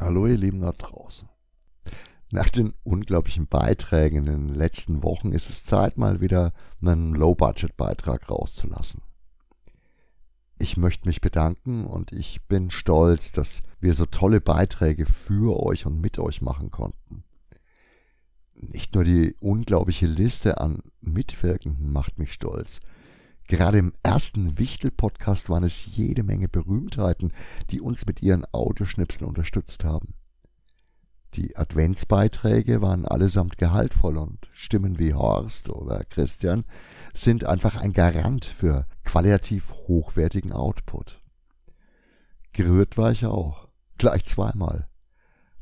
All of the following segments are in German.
Hallo ihr Lieben da draußen. Nach den unglaublichen Beiträgen in den letzten Wochen ist es Zeit, mal wieder einen Low-Budget-Beitrag rauszulassen. Ich möchte mich bedanken und ich bin stolz, dass wir so tolle Beiträge für euch und mit euch machen konnten. Nicht nur die unglaubliche Liste an Mitwirkenden macht mich stolz. Gerade im ersten Wichtel-Podcast waren es jede Menge Berühmtheiten, die uns mit ihren Audioschnipseln unterstützt haben. Die Adventsbeiträge waren allesamt gehaltvoll und Stimmen wie Horst oder Christian sind einfach ein Garant für qualitativ hochwertigen Output. Gerührt war ich auch, gleich zweimal.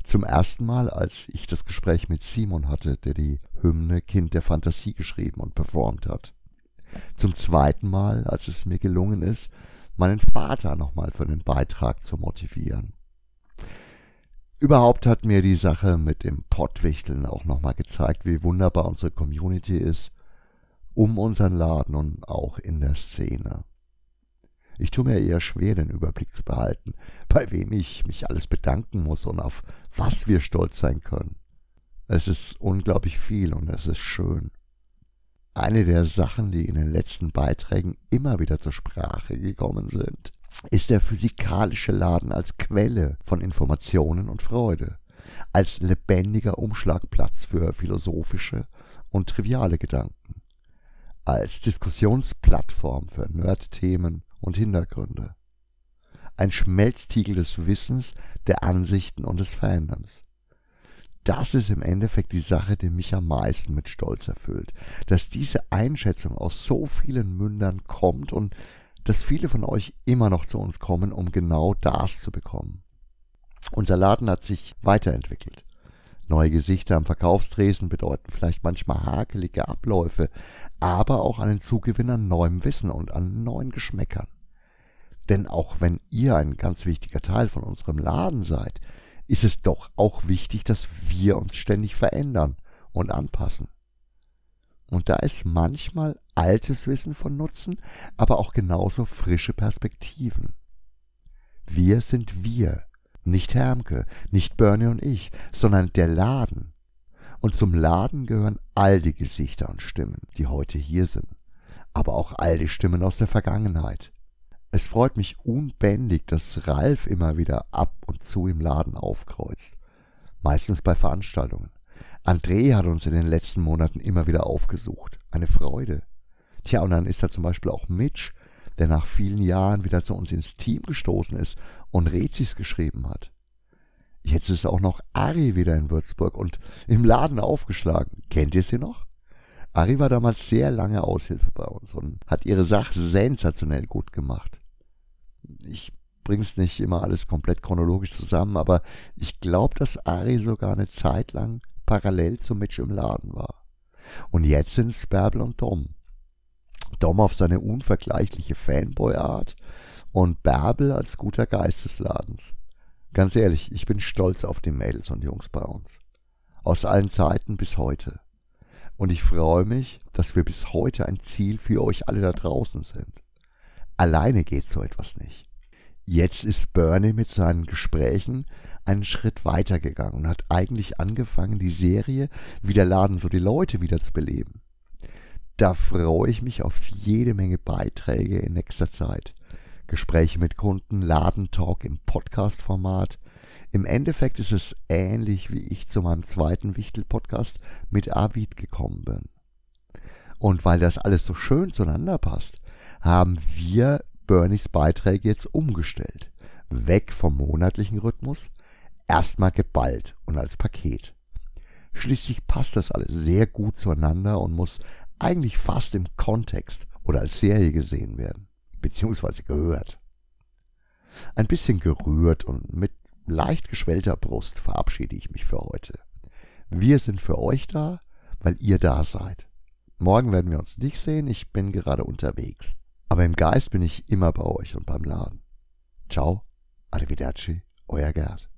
Zum ersten Mal, als ich das Gespräch mit Simon hatte, der die Hymne Kind der Fantasie geschrieben und performt hat. Zum zweiten Mal, als es mir gelungen ist, meinen Vater nochmal für einen Beitrag zu motivieren. Überhaupt hat mir die Sache mit dem Pottwichteln auch nochmal gezeigt, wie wunderbar unsere Community ist, um unseren Laden und auch in der Szene. Ich tue mir eher schwer, den Überblick zu behalten, bei wem ich mich alles bedanken muss und auf was wir stolz sein können. Es ist unglaublich viel und es ist schön. Eine der Sachen, die in den letzten Beiträgen immer wieder zur Sprache gekommen sind, ist der physikalische Laden als Quelle von Informationen und Freude, als lebendiger Umschlagplatz für philosophische und triviale Gedanken, als Diskussionsplattform für Nerdthemen und Hintergründe, ein Schmelztiegel des Wissens, der Ansichten und des Fandoms. Das ist im Endeffekt die Sache, die mich am meisten mit Stolz erfüllt, dass diese Einschätzung aus so vielen Mündern kommt und dass viele von euch immer noch zu uns kommen, um genau das zu bekommen. Unser Laden hat sich weiterentwickelt. Neue Gesichter am Verkaufstresen bedeuten vielleicht manchmal hakelige Abläufe, aber auch einen Zugewinn an neuem Wissen und an neuen Geschmäckern. Denn auch wenn ihr ein ganz wichtiger Teil von unserem Laden seid, ist es doch auch wichtig, dass wir uns ständig verändern und anpassen. Und da ist manchmal altes Wissen von Nutzen, aber auch genauso frische Perspektiven. Wir sind wir, nicht Hermke, nicht Bernie und ich, sondern der Laden. Und zum Laden gehören all die Gesichter und Stimmen, die heute hier sind, aber auch all die Stimmen aus der Vergangenheit. Es freut mich unbändig, dass Ralf immer wieder ab und zu im Laden aufkreuzt, meistens bei Veranstaltungen. André hat uns in den letzten Monaten immer wieder aufgesucht. Eine Freude. Tja, und dann ist da zum Beispiel auch Mitch, der nach vielen Jahren wieder zu uns ins Team gestoßen ist und Rezis geschrieben hat. Jetzt ist auch noch Ari wieder in Würzburg und im Laden aufgeschlagen. Kennt ihr sie noch? Ari war damals sehr lange Aushilfe bei uns und hat ihre Sache sensationell gut gemacht. Ich bring's nicht immer alles komplett chronologisch zusammen, aber ich glaube, dass Ari sogar eine Zeit lang parallel zu Mitch im Laden war. Und jetzt sind Bärbel und Dom. Dom auf seine unvergleichliche Fanboy-Art und Bärbel als guter Geist des Ladens. Ganz ehrlich, ich bin stolz auf die Mädels und Jungs bei uns. Aus allen Zeiten bis heute. Und ich freue mich, dass wir bis heute ein Ziel für euch alle da draußen sind. Alleine geht so etwas nicht. Jetzt ist Bernie mit seinen Gesprächen einen Schritt weiter gegangen und hat eigentlich angefangen, die Serie Wie der Laden so die Leute wieder zu beleben. Da freue ich mich auf jede Menge Beiträge in nächster Zeit. Gespräche mit Kunden, Ladentalk im Podcast-Format. Im Endeffekt ist es ähnlich, wie ich zu meinem zweiten Wichtel-Podcast mit Avid gekommen bin. Und weil das alles so schön zueinander passt, haben wir Bernies Beiträge jetzt umgestellt. Weg vom monatlichen Rhythmus, erstmal geballt und als Paket. Schließlich passt das alles sehr gut zueinander und muss eigentlich fast im Kontext oder als Serie gesehen werden, beziehungsweise gehört. Ein bisschen gerührt und mit leicht geschwellter Brust verabschiede ich mich für heute. Wir sind für euch da, weil ihr da seid. Morgen werden wir uns nicht sehen, ich bin gerade unterwegs. Aber im Geist bin ich immer bei euch und beim Laden. Ciao, arrivederci, euer Gerd.